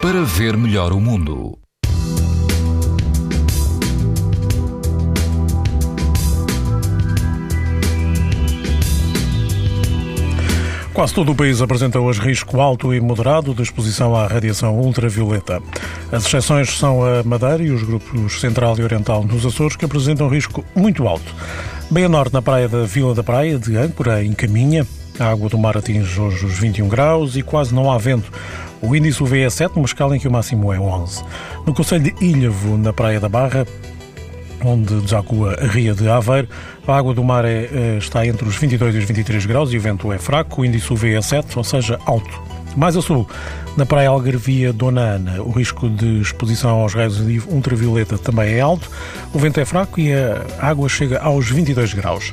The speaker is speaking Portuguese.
para ver melhor o mundo. Quase todo o país apresenta hoje risco alto e moderado de exposição à radiação ultravioleta. As exceções são a Madeira e os grupos Central e Oriental nos Açores, que apresentam risco muito alto. Bem a norte, na praia da Vila da Praia, de Âncora, em Caminha, a água do mar atinge hoje os 21 graus e quase não há vento. O índice UV é 7, numa escala em que o máximo é 11. No Conselho de Ilhavo, na Praia da Barra, onde desagua a Ria de Aveiro. A água do mar é, eh, está entre os 22 e os 23 graus e o vento é fraco, o índice UV é 7, ou seja, alto. Mais a sul, na praia Algarvia Dona Ana, o risco de exposição aos raios ultravioleta também é alto, o vento é fraco e a água chega aos 22 graus.